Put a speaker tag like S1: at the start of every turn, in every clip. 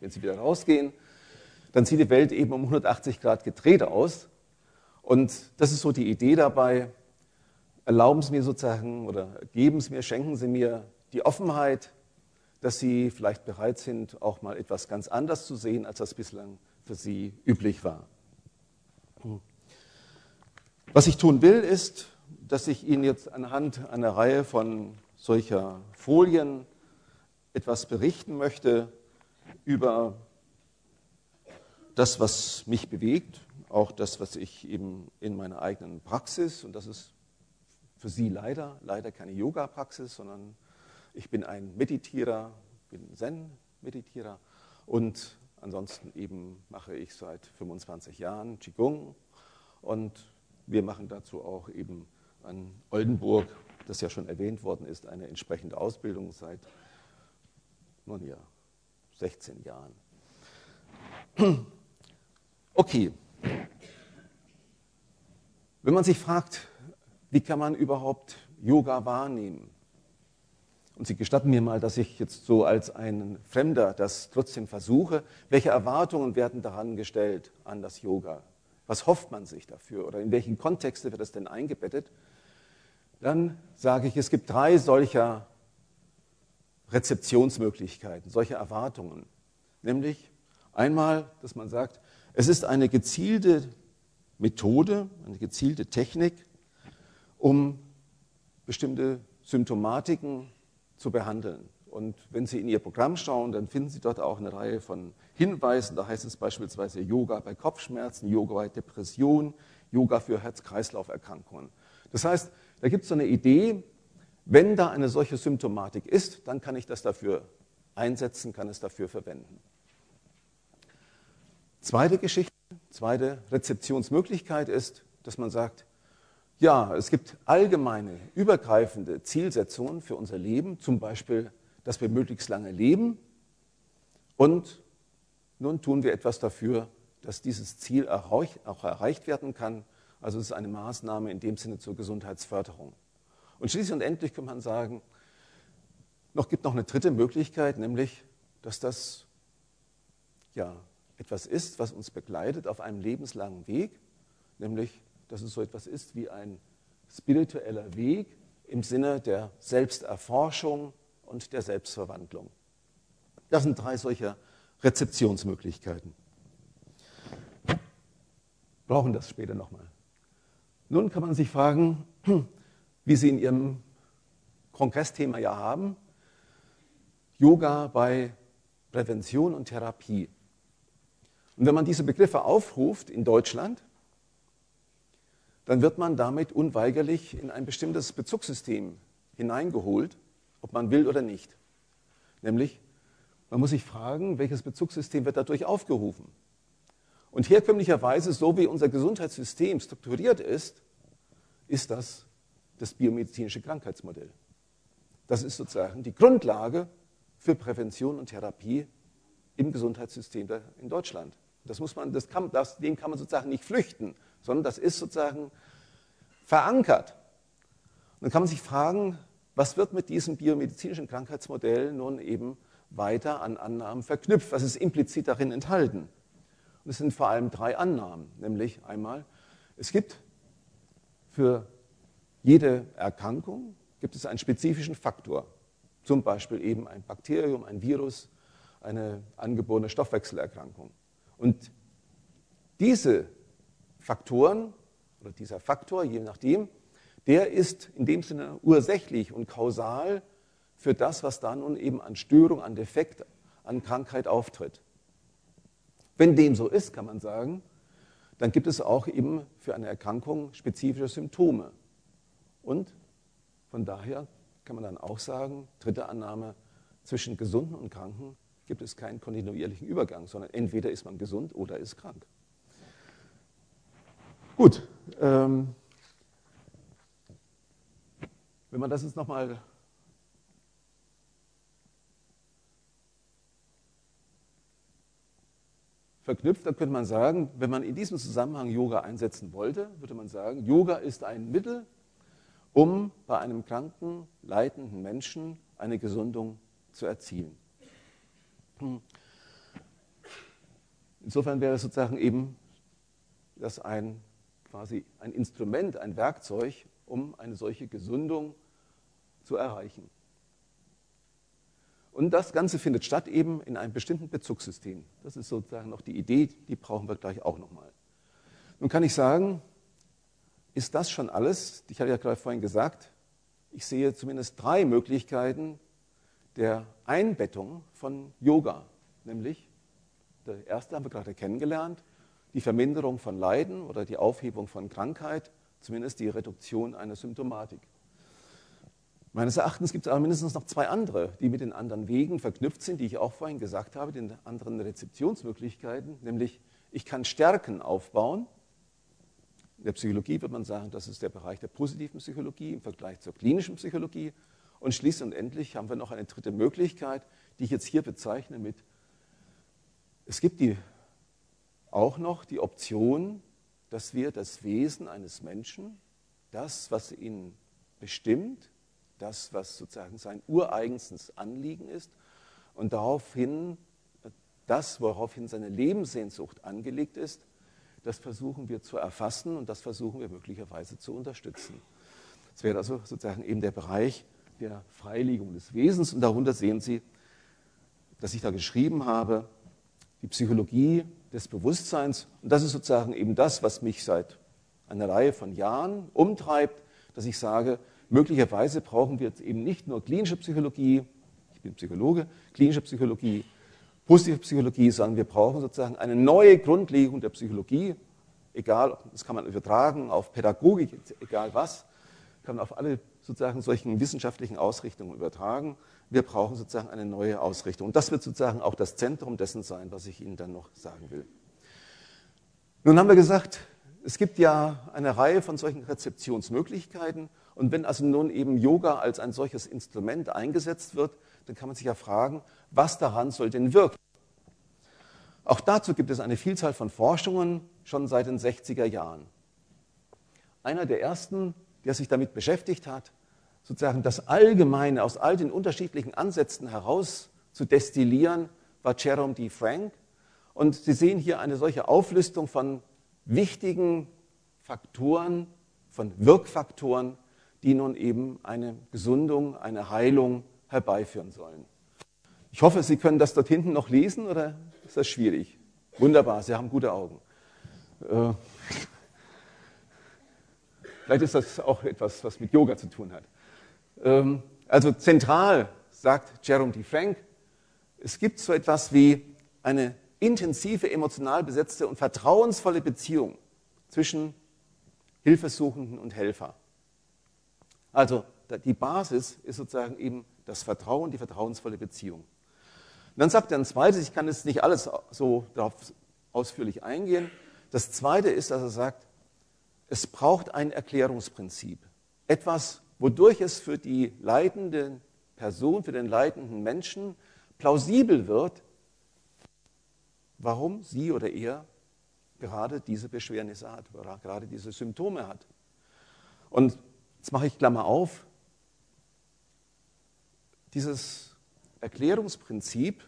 S1: Wenn Sie wieder rausgehen, dann sieht die Welt eben um 180 Grad gedreht aus. Und das ist so die Idee dabei. Erlauben Sie mir sozusagen oder geben Sie mir, schenken Sie mir die Offenheit, dass Sie vielleicht bereit sind, auch mal etwas ganz anders zu sehen, als das bislang für Sie üblich war. Was ich tun will, ist, dass ich Ihnen jetzt anhand einer Reihe von solcher Folien etwas berichten möchte über das, was mich bewegt, auch das, was ich eben in meiner eigenen Praxis, und das ist für Sie leider, leider keine Yoga-Praxis, sondern ich bin ein Meditierer, bin Zen-Meditierer. Und ansonsten eben mache ich seit 25 Jahren Qigong. Und wir machen dazu auch eben an Oldenburg, das ja schon erwähnt worden ist, eine entsprechende Ausbildung seit nun ja, 16 Jahren. Okay. Wenn man sich fragt, wie kann man überhaupt Yoga wahrnehmen? Und Sie gestatten mir mal, dass ich jetzt so als ein Fremder das trotzdem versuche. Welche Erwartungen werden daran gestellt an das Yoga? Was hofft man sich dafür oder in welchen Kontexte wird es denn eingebettet? Dann sage ich, es gibt drei solcher Rezeptionsmöglichkeiten, solche Erwartungen. Nämlich einmal, dass man sagt, es ist eine gezielte Methode, eine gezielte Technik, um bestimmte Symptomatiken zu behandeln. Und wenn Sie in Ihr Programm schauen, dann finden Sie dort auch eine Reihe von Hinweisen. Da heißt es beispielsweise Yoga bei Kopfschmerzen, Yoga bei Depression, Yoga für Herz-Kreislauf-Erkrankungen. Das heißt, da gibt es so eine Idee, wenn da eine solche Symptomatik ist, dann kann ich das dafür einsetzen, kann es dafür verwenden. Zweite Geschichte, zweite Rezeptionsmöglichkeit ist, dass man sagt, ja, es gibt allgemeine, übergreifende Zielsetzungen für unser Leben, zum Beispiel dass wir möglichst lange leben. Und nun tun wir etwas dafür, dass dieses Ziel auch erreicht werden kann. Also es ist eine Maßnahme in dem Sinne zur Gesundheitsförderung. Und schließlich und endlich kann man sagen, noch gibt noch eine dritte Möglichkeit, nämlich, dass das ja etwas ist, was uns begleitet auf einem lebenslangen Weg, nämlich, dass es so etwas ist wie ein spiritueller Weg im Sinne der Selbsterforschung, und der Selbstverwandlung. Das sind drei solcher Rezeptionsmöglichkeiten. Brauchen das später nochmal. Nun kann man sich fragen, wie Sie in Ihrem Kongressthema ja haben, Yoga bei Prävention und Therapie. Und wenn man diese Begriffe aufruft in Deutschland, dann wird man damit unweigerlich in ein bestimmtes Bezugssystem hineingeholt, ob man will oder nicht. Nämlich, man muss sich fragen, welches Bezugssystem wird dadurch aufgerufen. Und herkömmlicherweise, so wie unser Gesundheitssystem strukturiert ist, ist das das biomedizinische Krankheitsmodell. Das ist sozusagen die Grundlage für Prävention und Therapie im Gesundheitssystem in Deutschland. Das muss man, das kann, das, dem kann man sozusagen nicht flüchten, sondern das ist sozusagen verankert. Und dann kann man sich fragen, was wird mit diesem biomedizinischen Krankheitsmodell nun eben weiter an Annahmen verknüpft? Was ist implizit darin enthalten? Und es sind vor allem drei Annahmen, nämlich einmal, es gibt für jede Erkrankung gibt es einen spezifischen Faktor, zum Beispiel eben ein Bakterium, ein Virus, eine angeborene Stoffwechselerkrankung. Und diese Faktoren oder dieser Faktor, je nachdem, der ist in dem Sinne ursächlich und kausal für das, was da nun eben an Störung, an Defekt, an Krankheit auftritt. Wenn dem so ist, kann man sagen, dann gibt es auch eben für eine Erkrankung spezifische Symptome. Und von daher kann man dann auch sagen, dritte Annahme, zwischen Gesunden und Kranken gibt es keinen kontinuierlichen Übergang, sondern entweder ist man gesund oder ist krank. Gut, ähm, wenn man das jetzt nochmal verknüpft, dann könnte man sagen, wenn man in diesem Zusammenhang Yoga einsetzen wollte, würde man sagen, Yoga ist ein Mittel, um bei einem kranken, leidenden Menschen eine Gesundung zu erzielen. insofern wäre sozusagen eben das ein, quasi ein Instrument, ein Werkzeug, um eine solche Gesundung zu erreichen. Und das Ganze findet statt eben in einem bestimmten Bezugssystem. Das ist sozusagen noch die Idee, die brauchen wir gleich auch nochmal. Nun kann ich sagen, ist das schon alles? Ich hatte ja gerade vorhin gesagt, ich sehe zumindest drei Möglichkeiten der Einbettung von Yoga. Nämlich, der erste haben wir gerade kennengelernt, die Verminderung von Leiden oder die Aufhebung von Krankheit, zumindest die Reduktion einer Symptomatik. Meines Erachtens gibt es aber mindestens noch zwei andere, die mit den anderen Wegen verknüpft sind, die ich auch vorhin gesagt habe, den anderen Rezeptionsmöglichkeiten, nämlich ich kann Stärken aufbauen. In der Psychologie würde man sagen, das ist der Bereich der positiven Psychologie im Vergleich zur klinischen Psychologie. Und schließlich und endlich haben wir noch eine dritte Möglichkeit, die ich jetzt hier bezeichne mit, es gibt die, auch noch die Option, dass wir das Wesen eines Menschen, das, was ihn bestimmt, das, was sozusagen sein ureigenstes Anliegen ist und daraufhin das, woraufhin seine Lebenssehnsucht angelegt ist, das versuchen wir zu erfassen und das versuchen wir möglicherweise zu unterstützen. Das wäre also sozusagen eben der Bereich der Freilegung des Wesens und darunter sehen Sie, dass ich da geschrieben habe, die Psychologie des Bewusstseins und das ist sozusagen eben das, was mich seit einer Reihe von Jahren umtreibt, dass ich sage, Möglicherweise brauchen wir jetzt eben nicht nur klinische Psychologie, ich bin Psychologe, klinische Psychologie, positive Psychologie, sondern wir brauchen sozusagen eine neue Grundlegung der Psychologie, egal, das kann man übertragen auf Pädagogik, egal was, kann man auf alle sozusagen solchen wissenschaftlichen Ausrichtungen übertragen. Wir brauchen sozusagen eine neue Ausrichtung. Und das wird sozusagen auch das Zentrum dessen sein, was ich Ihnen dann noch sagen will. Nun haben wir gesagt, es gibt ja eine Reihe von solchen Rezeptionsmöglichkeiten und wenn also nun eben Yoga als ein solches Instrument eingesetzt wird, dann kann man sich ja fragen, was daran soll denn wirken? Auch dazu gibt es eine Vielzahl von Forschungen schon seit den 60er Jahren. Einer der ersten, der sich damit beschäftigt hat, sozusagen das Allgemeine aus all den unterschiedlichen Ansätzen heraus zu destillieren, war Jerome D. Frank. Und Sie sehen hier eine solche Auflistung von wichtigen Faktoren, von Wirkfaktoren, die nun eben eine Gesundung, eine Heilung herbeiführen sollen. Ich hoffe, Sie können das dort hinten noch lesen oder ist das schwierig? Wunderbar, Sie haben gute Augen. Äh, vielleicht ist das auch etwas, was mit Yoga zu tun hat. Ähm, also zentral sagt Jerome D. Frank, es gibt so etwas wie eine intensive, emotional besetzte und vertrauensvolle Beziehung zwischen Hilfesuchenden und Helfer. Also die Basis ist sozusagen eben das Vertrauen, die vertrauensvolle Beziehung. Und dann sagt er ein zweites, ich kann jetzt nicht alles so darauf ausführlich eingehen. Das zweite ist, dass er sagt, es braucht ein Erklärungsprinzip. Etwas, wodurch es für die leitende Person, für den leitenden Menschen plausibel wird, warum sie oder er gerade diese Beschwernisse hat, oder gerade diese Symptome hat. Und Jetzt mache ich Klammer auf. Dieses Erklärungsprinzip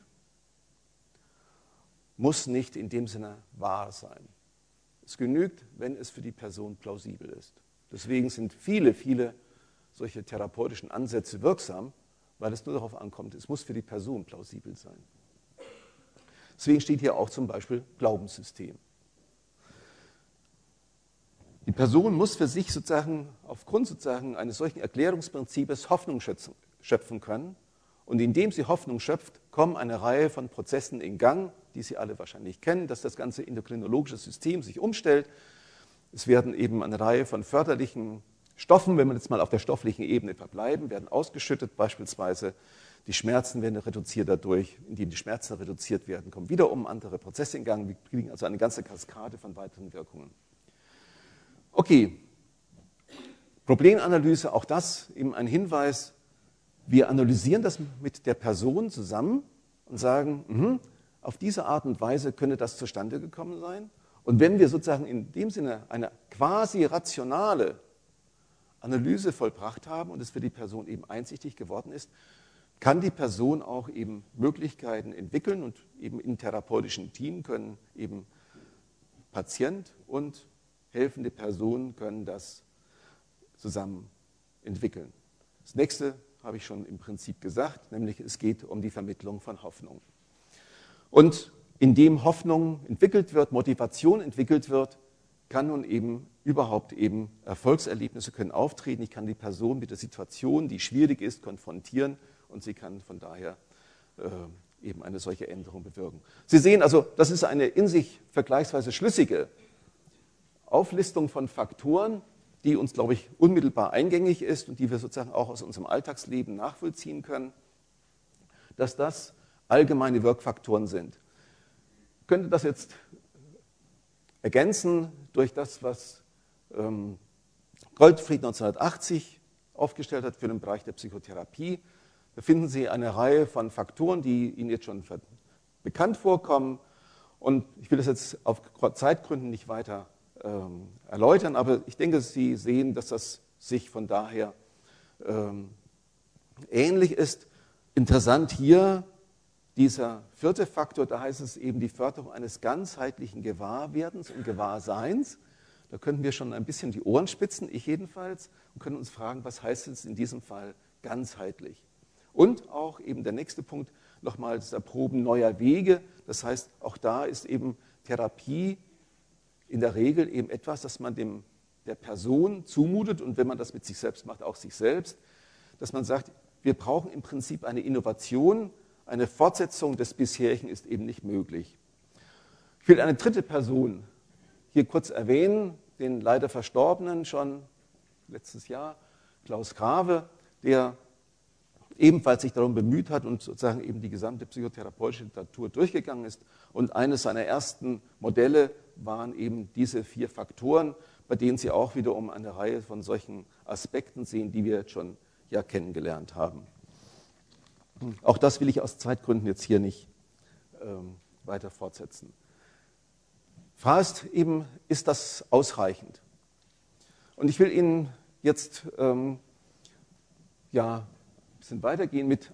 S1: muss nicht in dem Sinne wahr sein. Es genügt, wenn es für die Person plausibel ist. Deswegen sind viele, viele solche therapeutischen Ansätze wirksam, weil es nur darauf ankommt, es muss für die Person plausibel sein. Deswegen steht hier auch zum Beispiel Glaubenssystem. Die Person muss für sich sozusagen aufgrund sozusagen eines solchen Erklärungsprinzips Hoffnung schöpfen können. Und indem sie Hoffnung schöpft, kommen eine Reihe von Prozessen in Gang, die Sie alle wahrscheinlich kennen, dass das ganze endokrinologische System sich umstellt. Es werden eben eine Reihe von förderlichen Stoffen, wenn wir jetzt mal auf der stofflichen Ebene verbleiben, werden ausgeschüttet. Beispielsweise die Schmerzen werden reduziert dadurch, indem die Schmerzen reduziert werden, kommen wiederum andere Prozesse in Gang. Wir kriegen also eine ganze Kaskade von weiteren Wirkungen. Okay, Problemanalyse, auch das eben ein Hinweis. Wir analysieren das mit der Person zusammen und sagen, mh, auf diese Art und Weise könnte das zustande gekommen sein. Und wenn wir sozusagen in dem Sinne eine quasi rationale Analyse vollbracht haben und es für die Person eben einsichtig geworden ist, kann die Person auch eben Möglichkeiten entwickeln und eben in therapeutischen Team können eben Patient und helfende Personen können das zusammen entwickeln. Das nächste habe ich schon im Prinzip gesagt, nämlich es geht um die Vermittlung von Hoffnung. Und indem Hoffnung entwickelt wird, Motivation entwickelt wird, kann nun eben überhaupt eben Erfolgserlebnisse können auftreten. Ich kann die Person mit der Situation, die schwierig ist, konfrontieren und sie kann von daher äh, eben eine solche Änderung bewirken. Sie sehen also, das ist eine in sich vergleichsweise schlüssige Auflistung von Faktoren, die uns, glaube ich, unmittelbar eingängig ist und die wir sozusagen auch aus unserem Alltagsleben nachvollziehen können, dass das allgemeine Wirkfaktoren sind. Ich könnte das jetzt ergänzen durch das, was ähm, Goldfried 1980 aufgestellt hat für den Bereich der Psychotherapie. Da finden Sie eine Reihe von Faktoren, die Ihnen jetzt schon bekannt vorkommen. Und ich will das jetzt auf Zeitgründen nicht weiter ähm, erläutern, aber ich denke, Sie sehen, dass das sich von daher ähm, ähnlich ist. Interessant hier dieser vierte Faktor, da heißt es eben die Förderung eines ganzheitlichen Gewahrwerdens und Gewahrseins. Da könnten wir schon ein bisschen die Ohren spitzen, ich jedenfalls, und können uns fragen, was heißt es in diesem Fall ganzheitlich? Und auch eben der nächste Punkt, nochmal das Erproben neuer Wege. Das heißt, auch da ist eben Therapie in der Regel eben etwas, das man dem, der Person zumutet und wenn man das mit sich selbst macht, auch sich selbst, dass man sagt, wir brauchen im Prinzip eine Innovation, eine Fortsetzung des bisherigen ist eben nicht möglich. Ich will eine dritte Person hier kurz erwähnen, den leider Verstorbenen schon letztes Jahr, Klaus Grave, der ebenfalls sich darum bemüht hat und sozusagen eben die gesamte psychotherapeutische Literatur durchgegangen ist. Und eines seiner ersten Modelle waren eben diese vier Faktoren, bei denen Sie auch wiederum eine Reihe von solchen Aspekten sehen, die wir jetzt schon ja kennengelernt haben. Auch das will ich aus Zeitgründen jetzt hier nicht ähm, weiter fortsetzen. Frage ist eben, ist das ausreichend? Und ich will Ihnen jetzt ähm, ja, ein bisschen weitergehen mit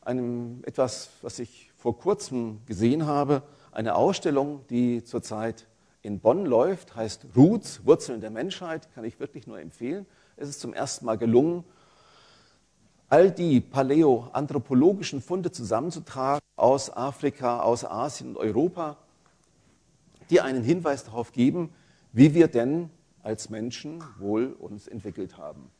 S1: einem etwas, was ich vor kurzem gesehen habe, eine Ausstellung, die zurzeit in Bonn läuft, heißt Roots, Wurzeln der Menschheit, kann ich wirklich nur empfehlen. Es ist zum ersten Mal gelungen, all die paläoanthropologischen Funde zusammenzutragen aus Afrika, aus Asien und Europa, die einen Hinweis darauf geben, wie wir denn als Menschen wohl uns entwickelt haben.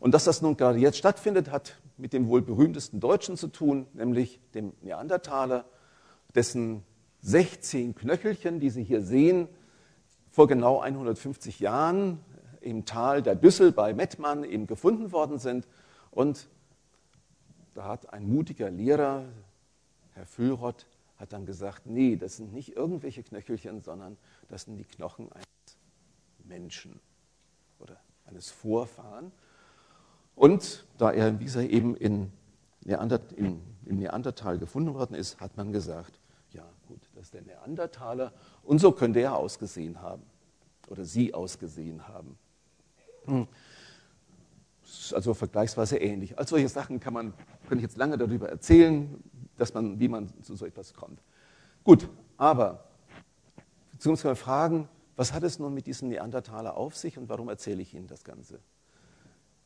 S1: Und dass das nun gerade jetzt stattfindet, hat mit dem wohl berühmtesten Deutschen zu tun, nämlich dem Neandertaler, dessen 16 Knöchelchen, die Sie hier sehen, vor genau 150 Jahren im Tal der Düssel bei Mettmann eben gefunden worden sind. Und da hat ein mutiger Lehrer, Herr Füllrott, hat dann gesagt, nee, das sind nicht irgendwelche Knöchelchen, sondern das sind die Knochen eines Menschen oder eines Vorfahren. Und da er, wie gesagt, eben in Neander, in, im Neandertal gefunden worden ist, hat man gesagt, ja gut, das der Neandertaler und so könnte er ausgesehen haben oder sie ausgesehen haben. Hm. Also vergleichsweise ähnlich. Als solche Sachen kann man, kann ich jetzt lange darüber erzählen, dass man, wie man zu so etwas kommt. Gut, aber muss man fragen, was hat es nun mit diesem Neandertaler auf sich und warum erzähle ich Ihnen das Ganze?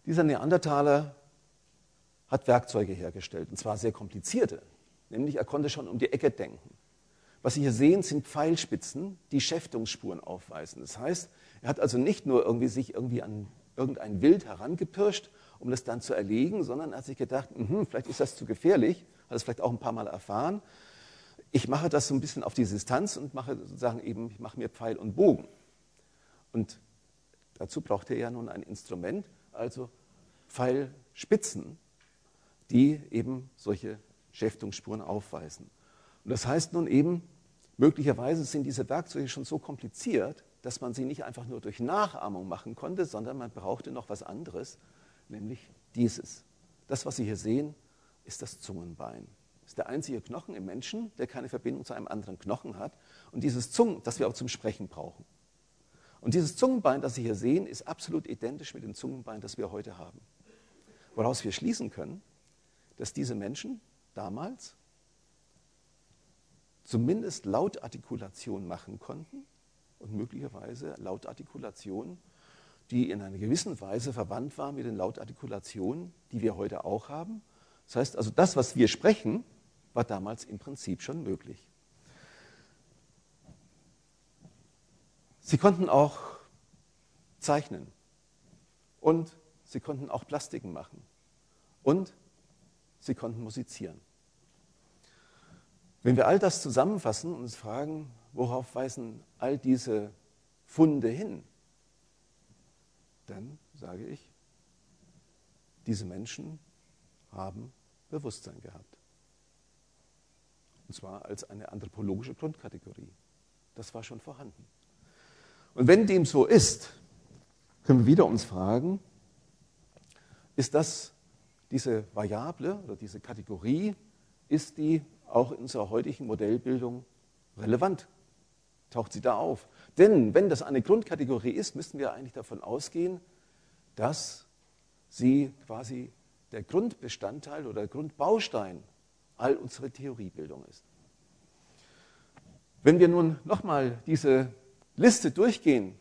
S1: Dieser Neandertaler hat Werkzeuge hergestellt, und zwar sehr komplizierte. Nämlich er konnte schon um die Ecke denken. Was Sie hier sehen, sind Pfeilspitzen, die Schäftungsspuren aufweisen. Das heißt, er hat also nicht nur irgendwie sich irgendwie an irgendein Wild herangepirscht, um das dann zu erlegen, sondern er hat sich gedacht, mh, vielleicht ist das zu gefährlich, hat es vielleicht auch ein paar Mal erfahren. Ich mache das so ein bisschen auf die Distanz und mache sozusagen eben, ich mache mir Pfeil und Bogen. Und dazu braucht er ja nun ein Instrument, also Pfeilspitzen, die eben solche Schäftungsspuren aufweisen. Und das heißt nun eben, möglicherweise sind diese Werkzeuge schon so kompliziert, dass man sie nicht einfach nur durch Nachahmung machen konnte, sondern man brauchte noch was anderes, nämlich dieses. Das, was Sie hier sehen, ist das Zungenbein. Das ist der einzige Knochen im Menschen, der keine Verbindung zu einem anderen Knochen hat. Und dieses Zungen, das wir auch zum Sprechen brauchen. Und dieses Zungenbein, das Sie hier sehen, ist absolut identisch mit dem Zungenbein, das wir heute haben. Woraus wir schließen können, dass diese Menschen damals zumindest Lautartikulation machen konnten und möglicherweise Lautartikulation, die in einer gewissen Weise verwandt war mit den Lautartikulationen, die wir heute auch haben. Das heißt also, das, was wir sprechen, war damals im Prinzip schon möglich. Sie konnten auch zeichnen und sie konnten auch Plastiken machen und sie konnten musizieren. Wenn wir all das zusammenfassen und uns fragen, worauf weisen all diese Funde hin, dann sage ich, diese Menschen haben Bewusstsein gehabt. Und zwar als eine anthropologische Grundkategorie. Das war schon vorhanden. Und wenn dem so ist, können wir wieder uns fragen, ist das diese Variable oder diese Kategorie, ist die auch in unserer heutigen Modellbildung relevant? Taucht sie da auf? Denn wenn das eine Grundkategorie ist, müssen wir eigentlich davon ausgehen, dass sie quasi der Grundbestandteil oder Grundbaustein all unserer Theoriebildung ist. Wenn wir nun nochmal diese Liste durchgehen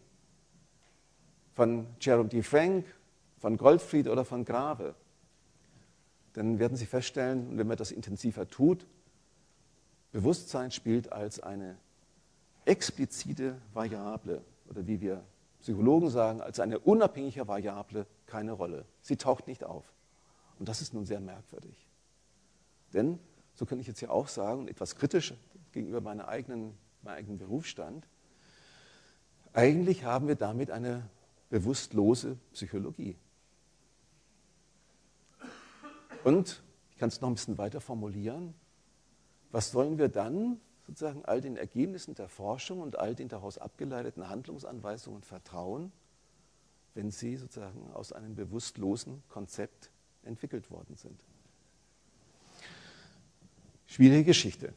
S1: von Jerome D. Frank, von Goldfried oder von Grave, dann werden Sie feststellen, wenn man das intensiver tut, Bewusstsein spielt als eine explizite Variable oder wie wir Psychologen sagen, als eine unabhängige Variable keine Rolle. Sie taucht nicht auf. Und das ist nun sehr merkwürdig. Denn, so kann ich jetzt ja auch sagen, etwas kritisch gegenüber meiner eigenen, meinem eigenen Berufsstand, eigentlich haben wir damit eine bewusstlose Psychologie. Und ich kann es noch ein bisschen weiter formulieren. Was sollen wir dann sozusagen all den Ergebnissen der Forschung und all den daraus abgeleiteten Handlungsanweisungen vertrauen, wenn sie sozusagen aus einem bewusstlosen Konzept entwickelt worden sind? Schwierige Geschichte.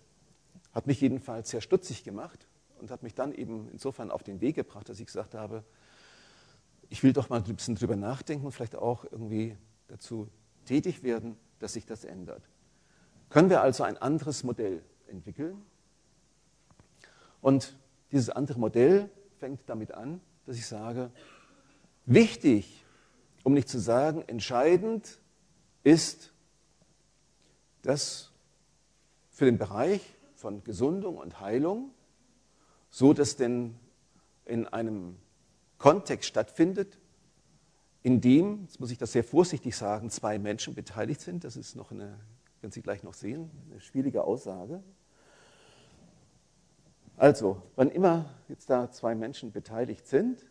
S1: Hat mich jedenfalls sehr stutzig gemacht und hat mich dann eben insofern auf den Weg gebracht, dass ich gesagt habe, ich will doch mal ein bisschen drüber nachdenken und vielleicht auch irgendwie dazu tätig werden, dass sich das ändert. Können wir also ein anderes Modell entwickeln? Und dieses andere Modell fängt damit an, dass ich sage, wichtig, um nicht zu sagen entscheidend, ist, dass für den Bereich von Gesundung und Heilung so dass denn in einem Kontext stattfindet, in dem, jetzt muss ich das sehr vorsichtig sagen, zwei Menschen beteiligt sind. Das ist noch eine, werden Sie gleich noch sehen, eine schwierige Aussage. Also, wann immer jetzt da zwei Menschen beteiligt sind,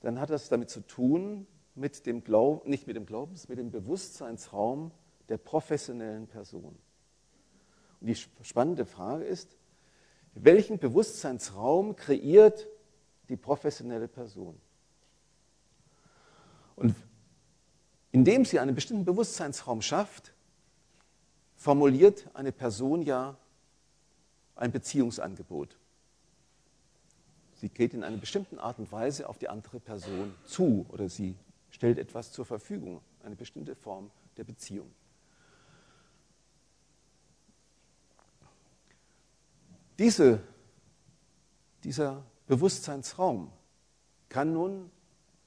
S1: dann hat das damit zu tun, mit dem Glaub, nicht mit dem Glaubens, mit dem Bewusstseinsraum der professionellen Person. Und die spannende Frage ist, welchen Bewusstseinsraum kreiert die professionelle Person? Und indem sie einen bestimmten Bewusstseinsraum schafft, formuliert eine Person ja ein Beziehungsangebot. Sie geht in einer bestimmten Art und Weise auf die andere Person zu oder sie stellt etwas zur Verfügung, eine bestimmte Form der Beziehung. Diese, dieser Bewusstseinsraum kann nun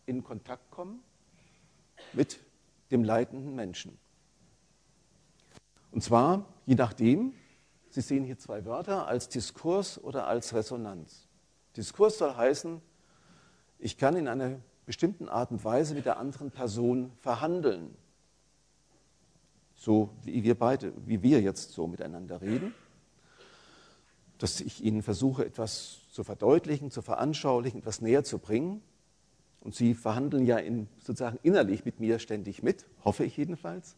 S1: in Kontakt kommen mit dem leitenden Menschen. Und zwar je nachdem, Sie sehen hier zwei Wörter, als Diskurs oder als Resonanz. Diskurs soll heißen, ich kann in einer bestimmten Art und Weise mit der anderen Person verhandeln. So wie wir beide, wie wir jetzt so miteinander reden dass ich Ihnen versuche, etwas zu verdeutlichen, zu veranschaulichen, etwas näher zu bringen. Und Sie verhandeln ja in, sozusagen innerlich mit mir ständig mit, hoffe ich jedenfalls.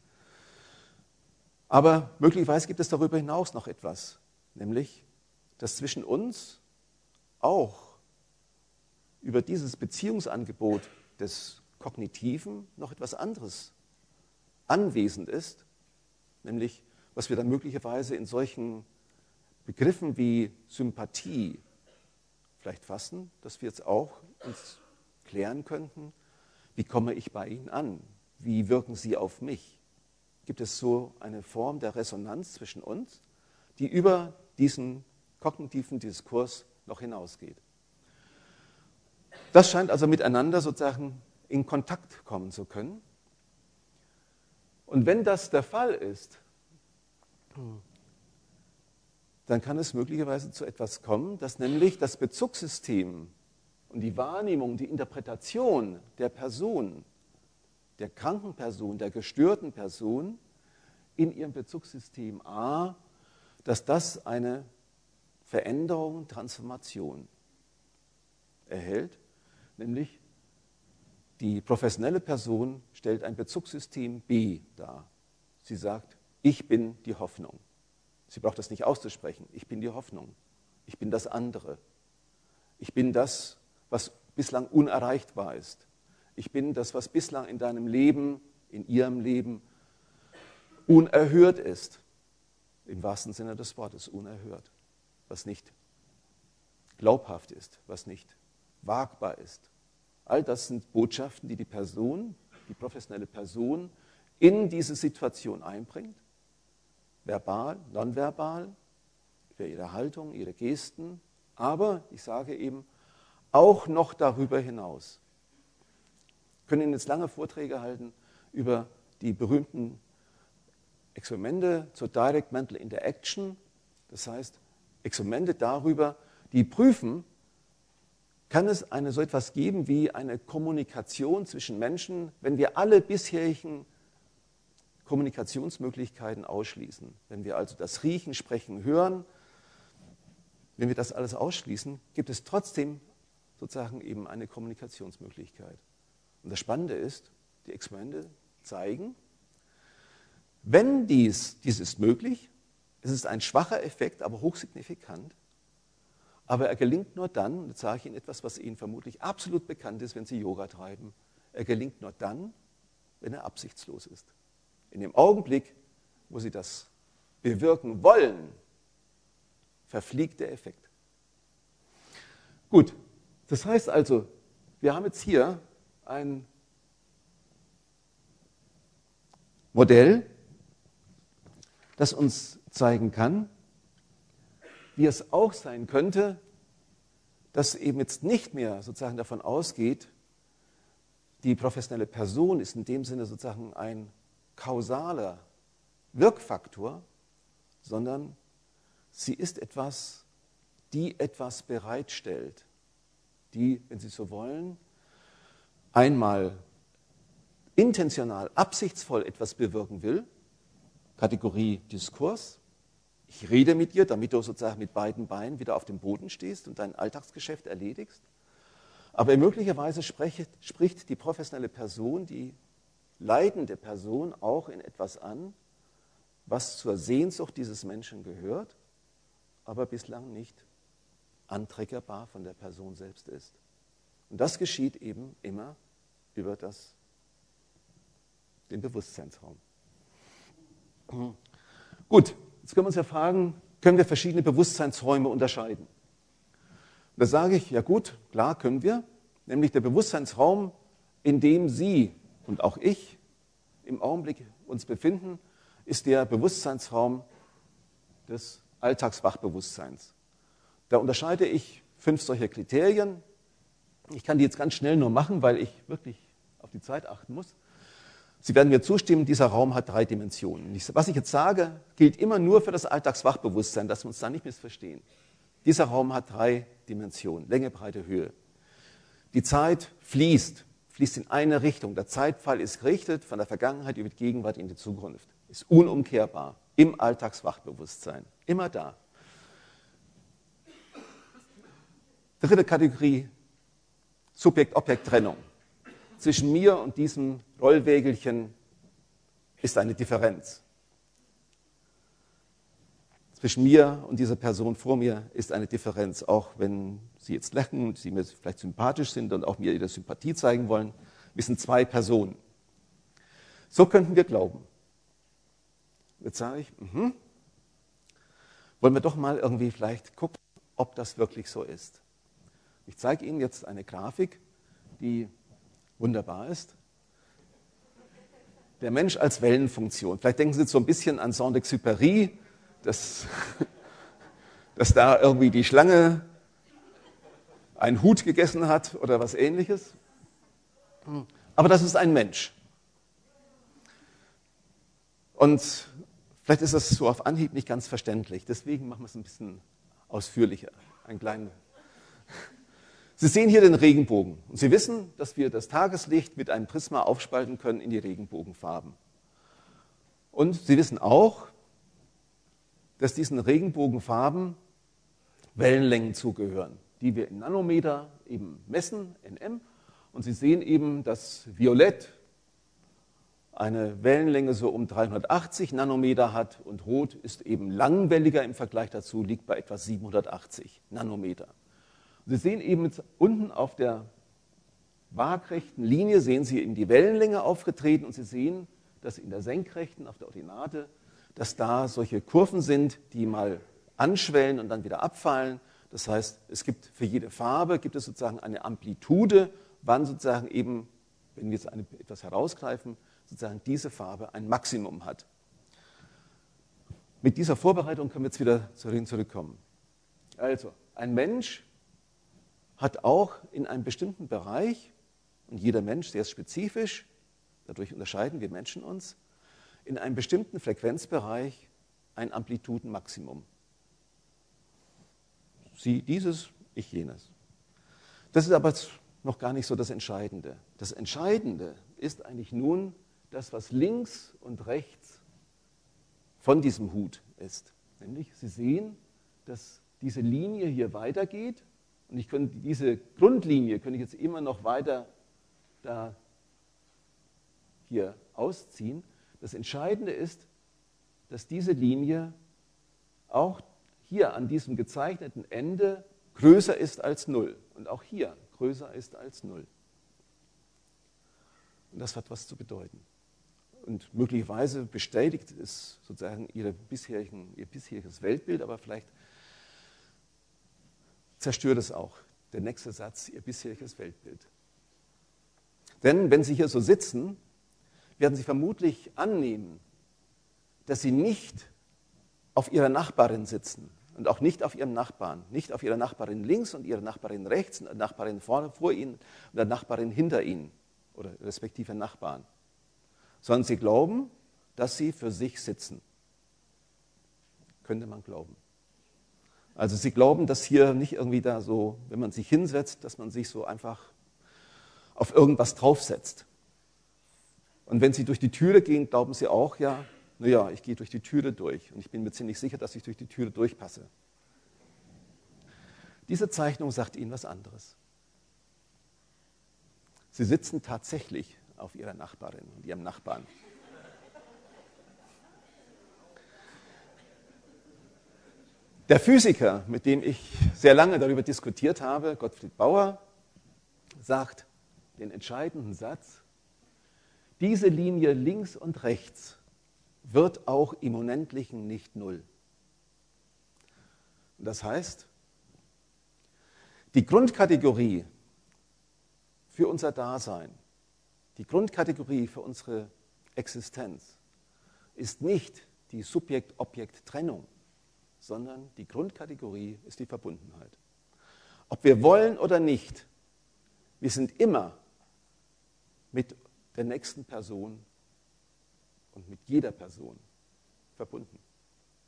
S1: Aber möglicherweise gibt es darüber hinaus noch etwas, nämlich, dass zwischen uns auch über dieses Beziehungsangebot des Kognitiven noch etwas anderes anwesend ist, nämlich was wir dann möglicherweise in solchen Begriffen wie Sympathie vielleicht fassen, dass wir jetzt auch uns klären könnten, wie komme ich bei Ihnen an? Wie wirken Sie auf mich? Gibt es so eine Form der Resonanz zwischen uns, die über diesen kognitiven Diskurs noch hinausgeht. Das scheint also miteinander sozusagen in Kontakt kommen zu können. Und wenn das der Fall ist, dann kann es möglicherweise zu etwas kommen, dass nämlich das Bezugssystem und die Wahrnehmung, die Interpretation der Person, der kranken Person, der gestörten Person in ihrem Bezugssystem A, dass das eine Veränderung, Transformation erhält, nämlich die professionelle Person stellt ein Bezugssystem B dar. Sie sagt, ich bin die Hoffnung. Sie braucht das nicht auszusprechen. Ich bin die Hoffnung. Ich bin das andere. Ich bin das, was bislang unerreichbar ist. Ich bin das, was bislang in deinem Leben, in ihrem Leben unerhört ist. Im wahrsten Sinne des Wortes unerhört. Was nicht glaubhaft ist, was nicht wagbar ist. All das sind Botschaften, die die Person, die professionelle Person in diese Situation einbringt. Verbal, nonverbal, über ihre Haltung, ihre Gesten, aber ich sage eben auch noch darüber hinaus. Können Ihnen jetzt lange Vorträge halten über die berühmten Experimente zur Direct Mental Interaction, das heißt Experimente darüber, die prüfen, kann es eine, so etwas geben wie eine Kommunikation zwischen Menschen, wenn wir alle bisherigen Kommunikationsmöglichkeiten ausschließen. Wenn wir also das Riechen, Sprechen, Hören, wenn wir das alles ausschließen, gibt es trotzdem sozusagen eben eine Kommunikationsmöglichkeit. Und das Spannende ist, die Experimente zeigen, wenn dies, dies ist möglich, es ist ein schwacher Effekt, aber hochsignifikant, aber er gelingt nur dann, jetzt sage ich Ihnen etwas, was Ihnen vermutlich absolut bekannt ist, wenn Sie Yoga treiben, er gelingt nur dann, wenn er absichtslos ist. In dem Augenblick, wo Sie das bewirken wollen, verfliegt der Effekt. Gut, das heißt also, wir haben jetzt hier ein Modell, das uns zeigen kann, wie es auch sein könnte, dass eben jetzt nicht mehr sozusagen davon ausgeht, die professionelle Person ist in dem Sinne sozusagen ein kausaler Wirkfaktor, sondern sie ist etwas, die etwas bereitstellt, die, wenn Sie so wollen, einmal intentional, absichtsvoll etwas bewirken will, Kategorie Diskurs, ich rede mit dir, damit du sozusagen mit beiden Beinen wieder auf dem Boden stehst und dein Alltagsgeschäft erledigst. Aber möglicherweise spricht, spricht die professionelle Person, die leidende Person auch in etwas an, was zur Sehnsucht dieses Menschen gehört, aber bislang nicht antriggerbar von der Person selbst ist. Und das geschieht eben immer über das, den Bewusstseinsraum. Gut, Jetzt können wir uns ja fragen, können wir verschiedene Bewusstseinsräume unterscheiden? Da sage ich, ja gut, klar können wir. Nämlich der Bewusstseinsraum, in dem Sie und auch ich im Augenblick uns befinden, ist der Bewusstseinsraum des Alltagswachbewusstseins. Da unterscheide ich fünf solcher Kriterien. Ich kann die jetzt ganz schnell nur machen, weil ich wirklich auf die Zeit achten muss. Sie werden mir zustimmen, dieser Raum hat drei Dimensionen. Was ich jetzt sage, gilt immer nur für das Alltagswachbewusstsein, dass wir uns da nicht missverstehen. Dieser Raum hat drei Dimensionen, Länge, Breite, Höhe. Die Zeit fließt, fließt in eine Richtung. Der Zeitfall ist gerichtet von der Vergangenheit über die Gegenwart in die Zukunft. Ist unumkehrbar im Alltagswachbewusstsein. Immer da. Dritte Kategorie, Subjekt-Objekt-Trennung zwischen mir und diesem Rollwägelchen ist eine Differenz. Zwischen mir und dieser Person vor mir ist eine Differenz, auch wenn Sie jetzt lachen und Sie mir vielleicht sympathisch sind und auch mir Ihre Sympathie zeigen wollen. Wir sind zwei Personen. So könnten wir glauben. Jetzt sage ich, mh, wollen wir doch mal irgendwie vielleicht gucken, ob das wirklich so ist. Ich zeige Ihnen jetzt eine Grafik, die wunderbar ist. der Mensch als Wellenfunktion. Vielleicht denken Sie so ein bisschen an Saint-Exupéry, dass, dass da irgendwie die Schlange einen Hut gegessen hat oder was ähnliches. Aber das ist ein Mensch. Und vielleicht ist das so auf Anhieb nicht ganz verständlich. Deswegen machen wir es ein bisschen ausführlicher. Ein kleinen. Sie sehen hier den Regenbogen. Und Sie wissen, dass wir das Tageslicht mit einem Prisma aufspalten können in die Regenbogenfarben. Und Sie wissen auch, dass diesen Regenbogenfarben Wellenlängen zugehören, die wir in Nanometer eben messen, NM. Und Sie sehen eben, dass Violett eine Wellenlänge so um 380 Nanometer hat und Rot ist eben langwelliger im Vergleich dazu, liegt bei etwa 780 Nanometer. Sie sehen eben unten auf der waagrechten Linie, sehen Sie eben die Wellenlänge aufgetreten und Sie sehen, dass in der senkrechten, auf der Ordinate, dass da solche Kurven sind, die mal anschwellen und dann wieder abfallen. Das heißt, es gibt für jede Farbe gibt es sozusagen eine Amplitude, wann sozusagen eben, wenn wir jetzt eine, etwas herausgreifen, sozusagen diese Farbe ein Maximum hat. Mit dieser Vorbereitung können wir jetzt wieder zurückkommen. Also, ein Mensch hat auch in einem bestimmten Bereich, und jeder Mensch sehr spezifisch, dadurch unterscheiden wir Menschen uns, in einem bestimmten Frequenzbereich ein Amplitudenmaximum. Sie dieses, ich jenes. Das ist aber noch gar nicht so das Entscheidende. Das Entscheidende ist eigentlich nun das, was links und rechts von diesem Hut ist. Nämlich, Sie sehen, dass diese Linie hier weitergeht und ich könnte diese Grundlinie könnte ich jetzt immer noch weiter da hier ausziehen. Das Entscheidende ist, dass diese Linie auch hier an diesem gezeichneten Ende größer ist als 0 und auch hier größer ist als 0. Und das hat was zu bedeuten und möglicherweise bestätigt es sozusagen ihr bisheriges Weltbild, aber vielleicht zerstört es auch der nächste Satz ihr bisheriges Weltbild. Denn wenn Sie hier so sitzen, werden Sie vermutlich annehmen, dass Sie nicht auf Ihrer Nachbarin sitzen und auch nicht auf Ihrem Nachbarn, nicht auf Ihrer Nachbarin links und Ihrer Nachbarin rechts und der Nachbarin vorne vor Ihnen und der Nachbarin hinter Ihnen oder respektive Nachbarn sondern sie glauben, dass sie für sich sitzen. Könnte man glauben. Also sie glauben, dass hier nicht irgendwie da so, wenn man sich hinsetzt, dass man sich so einfach auf irgendwas draufsetzt. Und wenn sie durch die Türe gehen, glauben sie auch, ja, naja, ich gehe durch die Türe durch und ich bin mir ziemlich sicher, dass ich durch die Türe durchpasse. Diese Zeichnung sagt ihnen was anderes. Sie sitzen tatsächlich auf ihrer Nachbarin und ihrem Nachbarn. Der Physiker, mit dem ich sehr lange darüber diskutiert habe, Gottfried Bauer, sagt den entscheidenden Satz, diese Linie links und rechts wird auch im Unendlichen nicht null. Das heißt, die Grundkategorie für unser Dasein die Grundkategorie für unsere Existenz ist nicht die Subjekt-Objekt-Trennung, sondern die Grundkategorie ist die Verbundenheit. Ob wir wollen oder nicht, wir sind immer mit der nächsten Person und mit jeder Person verbunden.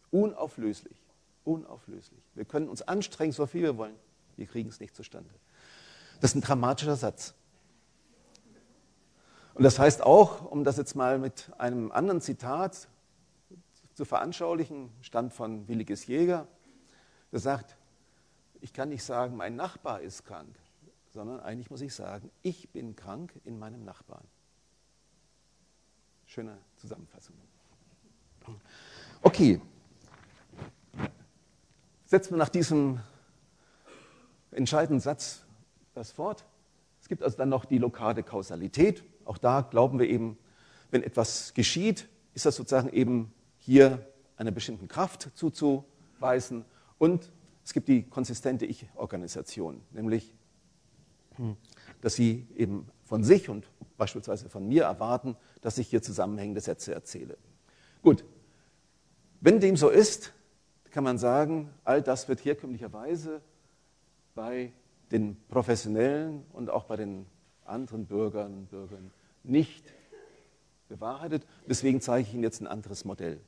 S1: Unauflöslich, unauflöslich. Wir können uns anstrengen, so viel wir wollen, wir kriegen es nicht zustande. Das ist ein dramatischer Satz. Und das heißt auch, um das jetzt mal mit einem anderen Zitat zu veranschaulichen, stammt von Williges Jäger, der sagt, ich kann nicht sagen, mein Nachbar ist krank, sondern eigentlich muss ich sagen, ich bin krank in meinem Nachbarn. Schöne Zusammenfassung. Okay. Setzen wir nach diesem entscheidenden Satz das fort. Es gibt also dann noch die lokale Kausalität. Auch da glauben wir eben, wenn etwas geschieht, ist das sozusagen eben hier einer bestimmten Kraft zuzuweisen. Und es gibt die konsistente Ich-Organisation, nämlich, dass sie eben von sich und beispielsweise von mir erwarten, dass ich hier zusammenhängende Sätze erzähle. Gut, wenn dem so ist, kann man sagen, all das wird herkömmlicherweise bei den Professionellen und auch bei den anderen Bürgern und Bürgern nicht bewahrheitet. Deswegen zeige ich Ihnen jetzt ein anderes Modell,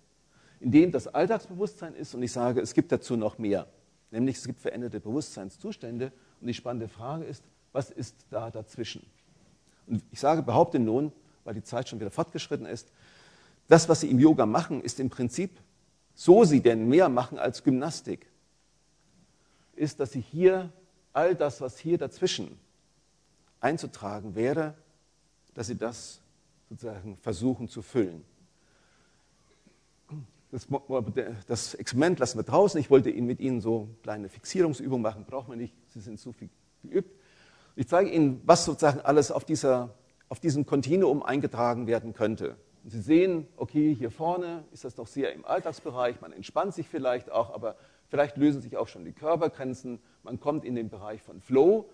S1: in dem das Alltagsbewusstsein ist und ich sage, es gibt dazu noch mehr, nämlich es gibt veränderte Bewusstseinszustände und die spannende Frage ist, was ist da dazwischen? Und ich sage, behaupte nun, weil die Zeit schon wieder fortgeschritten ist, das, was Sie im Yoga machen, ist im Prinzip, so Sie denn mehr machen als Gymnastik, ist, dass Sie hier all das, was hier dazwischen einzutragen wäre, dass Sie das sozusagen versuchen zu füllen. Das, das, Experiment lassen wir draußen. Ich wollte Ihnen mit Ihnen so kleine Fixierungsübungen machen, braucht man nicht, Sie sind zu viel geübt. Ich zeige Ihnen, was sozusagen alles auf, dieser, auf diesem Kontinuum eingetragen werden könnte. Und Sie sehen, okay, hier vorne ist das doch sehr im Alltagsbereich, man entspannt sich vielleicht auch, aber vielleicht lösen sich auch schon die Körpergrenzen, man kommt in den Bereich von Flow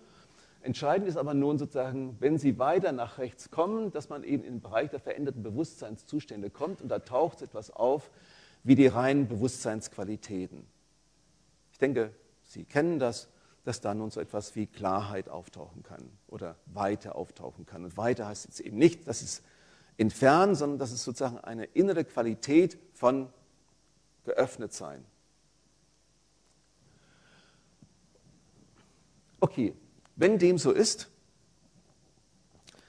S1: Entscheidend ist aber nun sozusagen, wenn Sie weiter nach rechts kommen, dass man eben in den Bereich der veränderten Bewusstseinszustände kommt und da taucht etwas auf wie die reinen Bewusstseinsqualitäten. Ich denke, Sie kennen das, dass da nun so etwas wie Klarheit auftauchen kann oder Weite auftauchen kann. Und Weite heißt jetzt eben nicht, dass es entfernen, sondern dass es sozusagen eine innere Qualität von geöffnet sein. Okay, wenn dem so ist,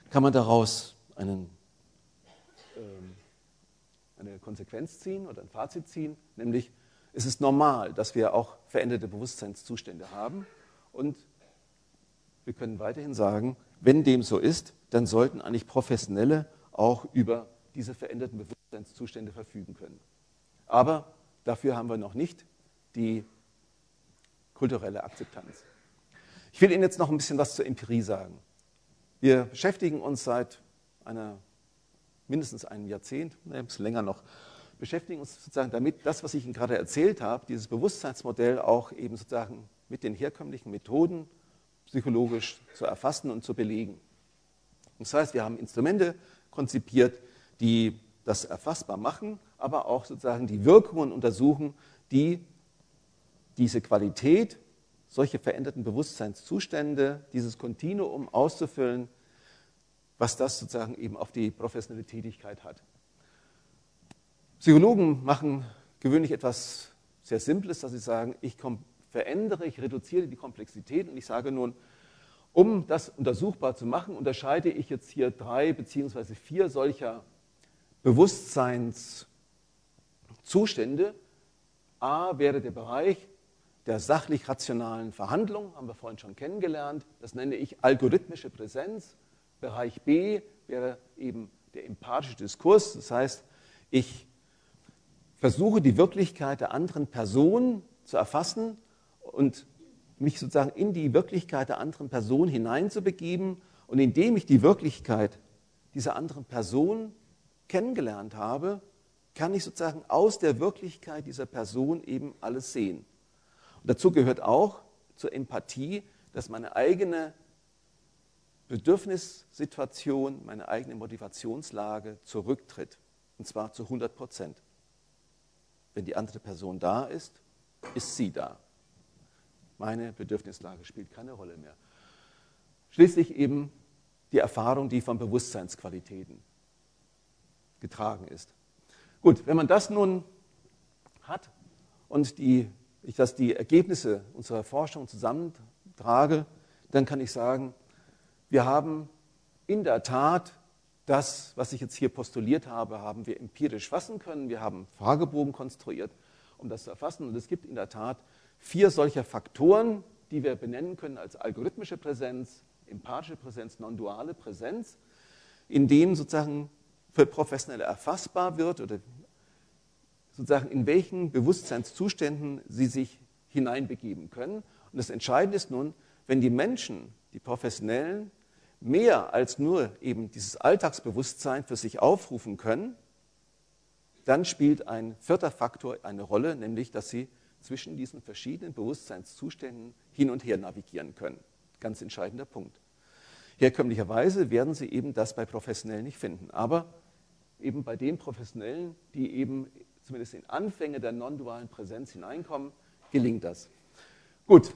S1: kann man daraus einen, eine Konsequenz ziehen oder ein Fazit ziehen, nämlich es ist normal, dass wir auch veränderte Bewusstseinszustände haben und wir können weiterhin sagen, wenn dem so ist, dann sollten eigentlich Professionelle auch über diese veränderten Bewusstseinszustände verfügen können. Aber dafür haben wir noch nicht die kulturelle Akzeptanz. Ich will Ihnen jetzt noch ein bisschen was zur Empirie sagen. Wir beschäftigen uns seit einer, mindestens einem Jahrzehnt, ne, ein bisschen länger noch, beschäftigen uns sozusagen damit, das, was ich Ihnen gerade erzählt habe, dieses Bewusstseinsmodell auch eben sozusagen mit den herkömmlichen Methoden psychologisch zu erfassen und zu belegen. Das heißt, wir haben Instrumente konzipiert, die das erfassbar machen, aber auch sozusagen die Wirkungen untersuchen, die diese Qualität solche veränderten Bewusstseinszustände, dieses Kontinuum auszufüllen, was das sozusagen eben auf die professionelle Tätigkeit hat. Psychologen machen gewöhnlich etwas sehr Simples, dass sie sagen, ich verändere, ich reduziere die Komplexität und ich sage nun, um das untersuchbar zu machen, unterscheide ich jetzt hier drei beziehungsweise vier solcher Bewusstseinszustände. A wäre der Bereich, der sachlich-rationalen Verhandlung, haben wir vorhin schon kennengelernt. Das nenne ich algorithmische Präsenz. Bereich B wäre eben der empathische Diskurs. Das heißt, ich versuche die Wirklichkeit der anderen Person zu erfassen und mich sozusagen in die Wirklichkeit der anderen Person hineinzubegeben. Und indem ich die Wirklichkeit dieser anderen Person kennengelernt habe, kann ich sozusagen aus der Wirklichkeit dieser Person eben alles sehen. Und dazu gehört auch zur Empathie, dass meine eigene Bedürfnissituation, meine eigene Motivationslage zurücktritt. Und zwar zu 100 Prozent. Wenn die andere Person da ist, ist sie da. Meine Bedürfnislage spielt keine Rolle mehr. Schließlich eben die Erfahrung, die von Bewusstseinsqualitäten getragen ist. Gut, wenn man das nun hat und die ich das die Ergebnisse unserer Forschung zusammentrage, dann kann ich sagen, wir haben in der Tat das, was ich jetzt hier postuliert habe, haben wir empirisch fassen können. Wir haben Fragebogen konstruiert, um das zu erfassen. Und es gibt in der Tat vier solcher Faktoren, die wir benennen können als algorithmische Präsenz, empathische Präsenz, non-duale Präsenz, in denen sozusagen für Professionelle erfassbar wird oder sozusagen in welchen Bewusstseinszuständen sie sich hineinbegeben können. Und das Entscheidende ist nun, wenn die Menschen, die Professionellen, mehr als nur eben dieses Alltagsbewusstsein für sich aufrufen können, dann spielt ein vierter Faktor eine Rolle, nämlich dass sie zwischen diesen verschiedenen Bewusstseinszuständen hin und her navigieren können. Ganz entscheidender Punkt. Herkömmlicherweise werden Sie eben das bei Professionellen nicht finden. Aber eben bei den Professionellen, die eben zumindest in Anfänge der non-dualen Präsenz hineinkommen, gelingt das. Gut,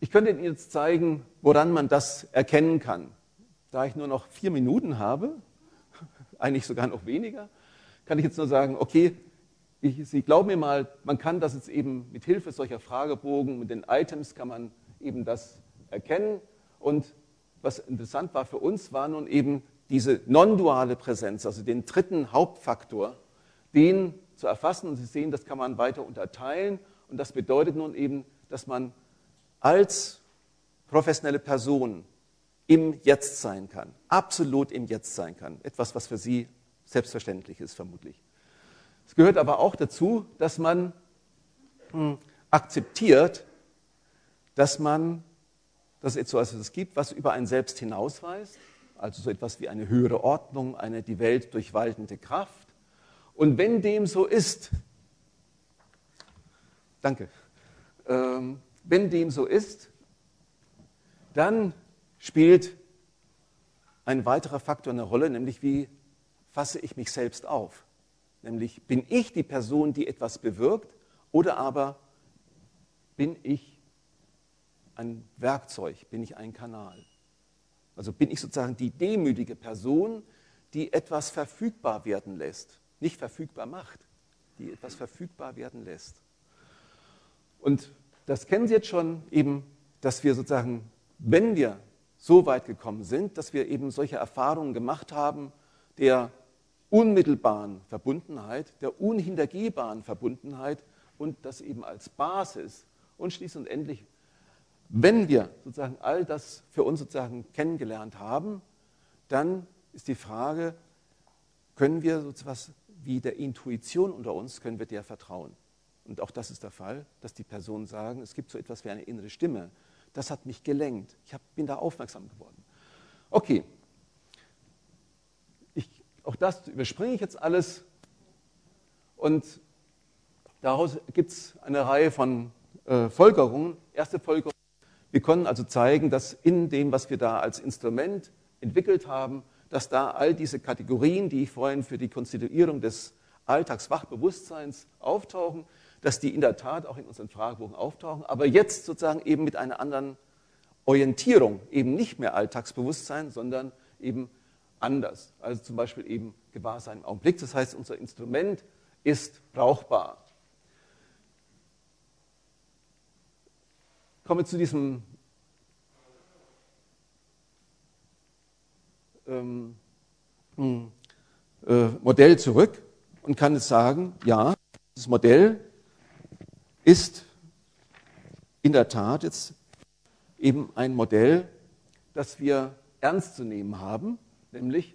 S1: ich könnte Ihnen jetzt zeigen, woran man das erkennen kann. Da ich nur noch vier Minuten habe, eigentlich sogar noch weniger, kann ich jetzt nur sagen, okay, ich, Sie glauben mir mal, man kann das jetzt eben mit Hilfe solcher Fragebogen, mit den Items kann man eben das erkennen. Und was interessant war für uns, war nun eben diese non-duale Präsenz, also den dritten Hauptfaktor, den zu erfassen. Und Sie sehen, das kann man weiter unterteilen. Und das bedeutet nun eben, dass man als professionelle Person im Jetzt sein kann, absolut im Jetzt sein kann. Etwas, was für Sie selbstverständlich ist, vermutlich. Es gehört aber auch dazu, dass man hm, akzeptiert, dass man, dass es so etwas gibt, was über ein Selbst hinausweist, also so etwas wie eine höhere Ordnung, eine die Welt durchwaltende Kraft. Und wenn dem so ist, danke, ähm, wenn dem so ist, dann spielt ein weiterer Faktor eine Rolle, nämlich wie fasse ich mich selbst auf. Nämlich bin ich die Person, die etwas bewirkt, oder aber bin ich ein Werkzeug, bin ich ein Kanal. Also bin ich sozusagen die demütige Person, die etwas verfügbar werden lässt. Nicht verfügbar macht, die etwas verfügbar werden lässt. Und das kennen Sie jetzt schon, eben, dass wir sozusagen, wenn wir so weit gekommen sind, dass wir eben solche Erfahrungen gemacht haben, der unmittelbaren Verbundenheit, der unhintergehbaren Verbundenheit und das eben als Basis. Und schließlich und endlich, wenn wir sozusagen all das für uns sozusagen kennengelernt haben, dann ist die Frage, können wir so etwas wie der Intuition unter uns, können wir der vertrauen? Und auch das ist der Fall, dass die Personen sagen, es gibt so etwas wie eine innere Stimme. Das hat mich gelenkt. Ich hab, bin da aufmerksam geworden. Okay, auch das überspringe ich jetzt alles. Und daraus gibt es eine Reihe von äh, Folgerungen. Erste Folgerung, wir können also zeigen, dass in dem, was wir da als Instrument entwickelt haben, dass da all diese Kategorien, die ich vorhin für die Konstituierung des Alltagswachbewusstseins auftauchen, dass die in der Tat auch in unseren Fragebogen auftauchen, aber jetzt sozusagen eben mit einer anderen Orientierung, eben nicht mehr Alltagsbewusstsein, sondern eben anders. Also zum Beispiel eben Gewahrsein im Augenblick. Das heißt, unser Instrument ist brauchbar. Kommen wir zu diesem ähm, hm, äh, Modell zurück und kann jetzt sagen, ja, dieses Modell ist in der Tat jetzt eben ein Modell, das wir ernst zu nehmen haben Nämlich,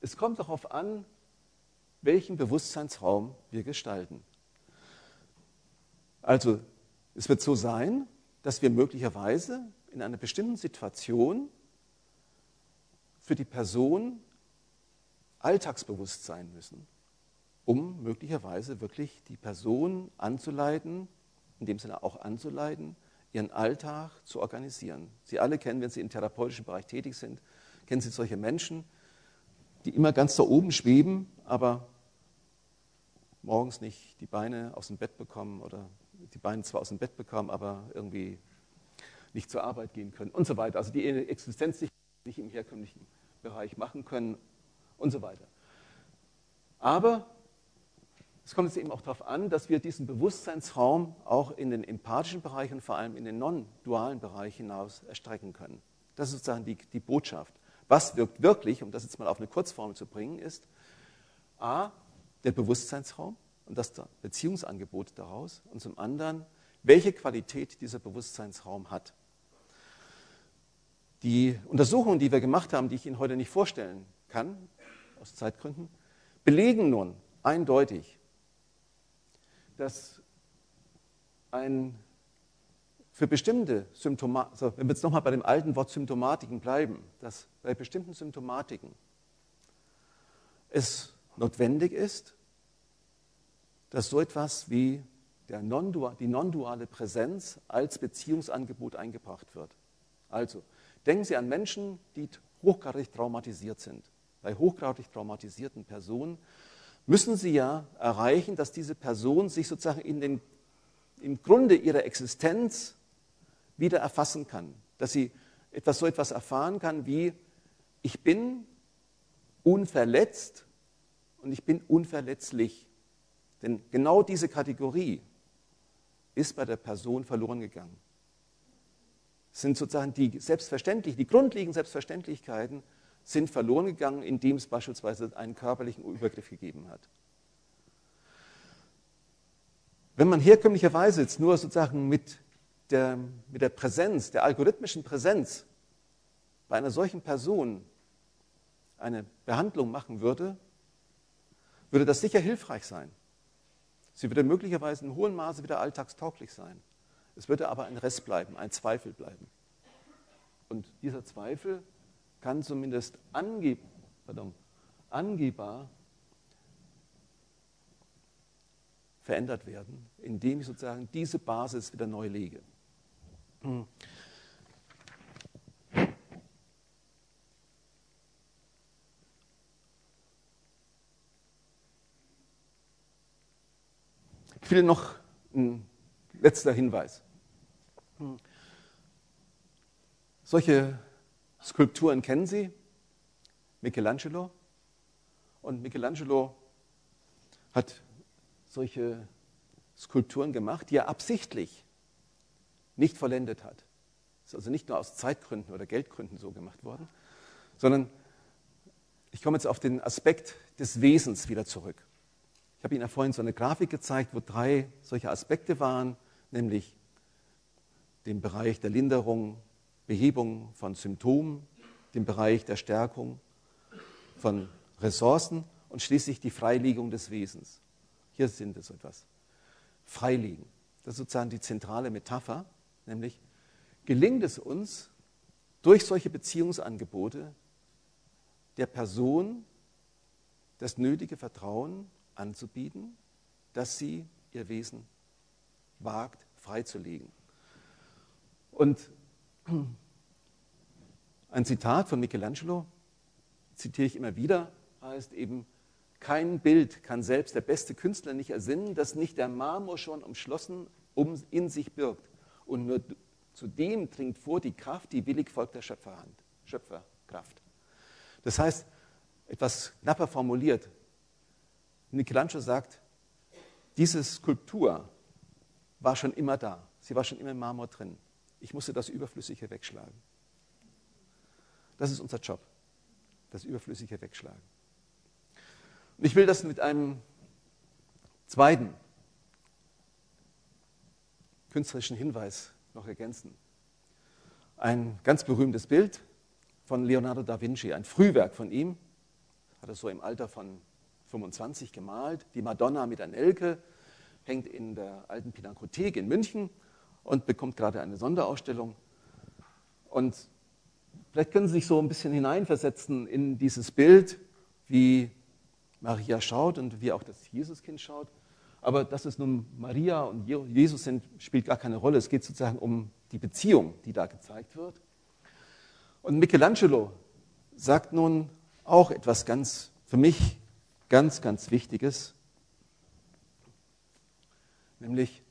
S1: es kommt darauf an, welchen Bewusstseinsraum wir gestalten. Also, es wird so sein, dass wir möglicherweise in einer bestimmten Situation für die Person alltagsbewusst sein müssen, um möglicherweise wirklich die Person anzuleiten, in dem Sinne auch anzuleiten, ihren Alltag zu organisieren. Sie alle kennen, wenn Sie im therapeutischen Bereich tätig sind, Kennen Sie solche Menschen, die immer ganz da oben schweben, aber morgens nicht die Beine aus dem Bett bekommen oder die Beine zwar aus dem Bett bekommen, aber irgendwie nicht zur Arbeit gehen können und so weiter. Also die Existenz nicht im herkömmlichen Bereich machen können und so weiter. Aber es kommt jetzt eben auch darauf an, dass wir diesen Bewusstseinsraum auch in den empathischen Bereich und vor allem in den non-dualen Bereich hinaus erstrecken können. Das ist sozusagen die, die Botschaft. Was wirkt wirklich, um das jetzt mal auf eine Kurzformel zu bringen, ist A, der Bewusstseinsraum und das Beziehungsangebot daraus und zum anderen, welche Qualität dieser Bewusstseinsraum hat. Die Untersuchungen, die wir gemacht haben, die ich Ihnen heute nicht vorstellen kann, aus Zeitgründen, belegen nun eindeutig, dass ein für bestimmte Symptome, also wenn wir jetzt nochmal bei dem alten Wort Symptomatiken bleiben, dass bei bestimmten Symptomatiken es notwendig ist, dass so etwas wie non die non-duale Präsenz als Beziehungsangebot eingebracht wird. Also Denken Sie an Menschen, die hochgradig traumatisiert sind. Bei hochgradig traumatisierten Personen müssen Sie ja erreichen, dass diese Person sich sozusagen in den, im Grunde ihrer Existenz wieder erfassen kann. Dass sie etwas, so etwas erfahren kann wie, ich bin unverletzt und ich bin unverletzlich. Denn genau diese Kategorie ist bei der Person verloren gegangen. Es sind sozusagen die selbstverständlich, die grundlegenden Selbstverständlichkeiten sind verloren gegangen, indem es beispielsweise einen körperlichen Übergriff gegeben hat. Wenn man herkömmlicherweise jetzt nur sozusagen mit der, mit der Präsenz, der algorithmischen Präsenz bei einer solchen Person eine Behandlung machen würde, würde das sicher hilfreich sein. Sie würde möglicherweise in hohem Maße wieder alltagstauglich sein. Es würde aber ein Rest bleiben, ein Zweifel bleiben. Und dieser Zweifel kann zumindest angeb pardon, angehbar verändert werden, indem ich sozusagen diese Basis wieder neu lege. Ich will noch ein letzter Hinweis. Solche Skulpturen kennen Sie? Michelangelo. Und Michelangelo hat solche Skulpturen gemacht, die er absichtlich nicht vollendet hat. Das ist also nicht nur aus Zeitgründen oder Geldgründen so gemacht worden, sondern ich komme jetzt auf den Aspekt des Wesens wieder zurück. Ich habe Ihnen ja vorhin so eine Grafik gezeigt, wo drei solche Aspekte waren, nämlich den Bereich der Linderung, Behebung von Symptomen, den Bereich der Stärkung von Ressourcen und schließlich die Freilegung des Wesens. Hier sind es etwas. Freilegen. Das ist sozusagen die zentrale Metapher Nämlich gelingt es uns, durch solche Beziehungsangebote der Person das nötige Vertrauen anzubieten, dass sie ihr Wesen wagt, freizulegen. Und ein Zitat von Michelangelo, zitiere ich immer wieder, heißt eben, kein Bild kann selbst der beste Künstler nicht ersinnen, das nicht der Marmor schon umschlossen um, in sich birgt. Und nur zu dem dringt vor die Kraft, die willig folgt der Schöpferhand, Schöpferkraft. Das heißt, etwas knapper formuliert, Michelangelo sagt, diese Skulptur war schon immer da. Sie war schon immer im Marmor drin. Ich musste das Überflüssige wegschlagen. Das ist unser Job, das Überflüssige wegschlagen. Und ich will das mit einem zweiten künstlerischen Hinweis noch ergänzen. Ein ganz berühmtes Bild von Leonardo da Vinci, ein Frühwerk von ihm, hat er so im Alter von 25 gemalt. Die Madonna mit einer Elke hängt in der alten Pinakothek in München und bekommt gerade eine Sonderausstellung. Und vielleicht können Sie sich so ein bisschen hineinversetzen in dieses Bild, wie Maria schaut und wie auch das Jesuskind schaut. Aber dass es nun Maria und Jesus sind, spielt gar keine Rolle. Es geht sozusagen um die Beziehung, die da gezeigt wird. Und Michelangelo sagt nun auch etwas ganz, für mich ganz, ganz Wichtiges, nämlich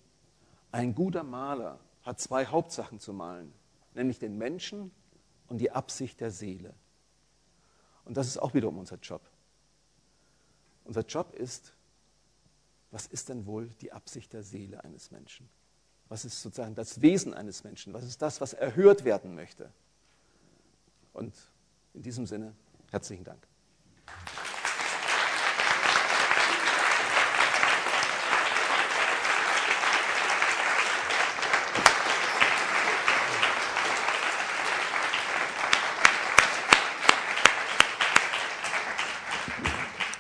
S1: ein guter Maler hat zwei Hauptsachen zu malen, nämlich den Menschen und die Absicht der Seele. Und das ist auch wiederum unser Job. Unser Job ist, was ist denn wohl die Absicht der Seele eines Menschen? Was ist sozusagen das Wesen eines Menschen? Was ist das, was erhört werden möchte? Und in diesem Sinne, herzlichen Dank.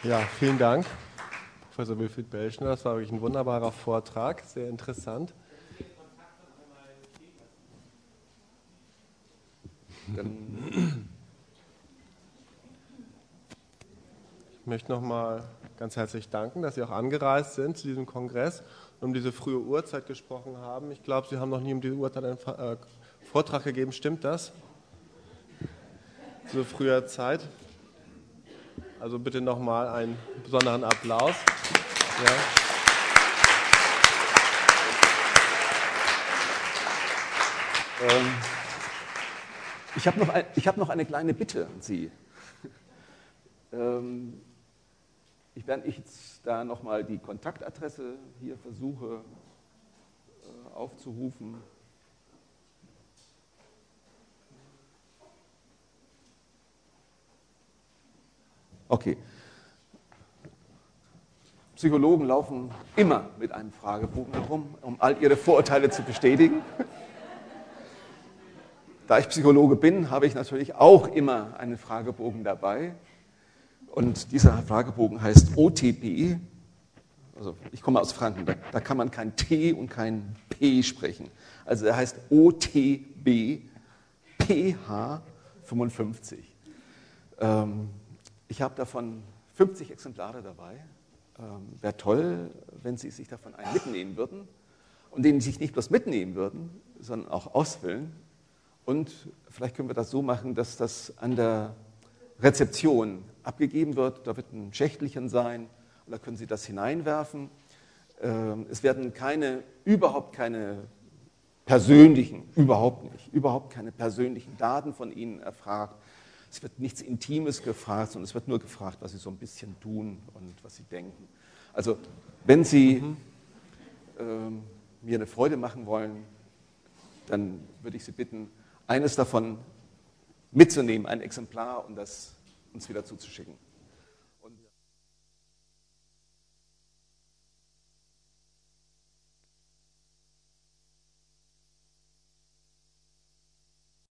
S2: Ja, vielen Dank. Professor Wilfried Belschner. Das war wirklich ein wunderbarer Vortrag, sehr interessant. Ich möchte nochmal ganz herzlich danken, dass Sie auch angereist sind zu diesem Kongress und um diese frühe Uhrzeit gesprochen haben. Ich glaube, Sie haben noch nie um diese Uhrzeit einen äh, Vortrag gegeben. Stimmt das? so früher Zeit. Also bitte nochmal einen besonderen Applaus. Ja.
S1: Ähm, ich habe noch, hab noch eine kleine Bitte an Sie. Ähm, ich, ich jetzt da nochmal die Kontaktadresse hier versuche äh, aufzurufen. Okay. Psychologen laufen immer mit einem Fragebogen herum, um all ihre Vorurteile zu bestätigen. Da ich Psychologe bin, habe ich natürlich auch immer einen Fragebogen dabei. Und dieser Fragebogen heißt OTP. Also ich komme aus Franken, da, da kann man kein T und kein P sprechen. Also er heißt OTB PH 55. Ähm, ich habe davon 50 Exemplare dabei. Ähm, Wäre toll, wenn Sie sich davon einen mitnehmen würden und den sich nicht bloß mitnehmen würden, sondern auch ausfüllen. Und vielleicht können wir das so machen, dass das an der Rezeption abgegeben wird. Da wird ein Schächtelchen sein und da können Sie das hineinwerfen. Ähm, es werden keine, überhaupt keine persönlichen, überhaupt nicht, überhaupt keine persönlichen Daten von Ihnen erfragt. Es wird nichts Intimes gefragt, sondern es wird nur gefragt, was Sie so ein bisschen tun und was Sie denken. Also, wenn Sie mhm. ähm, mir eine Freude machen wollen, dann würde ich Sie bitten, eines davon mitzunehmen, ein Exemplar, und das uns wieder zuzuschicken.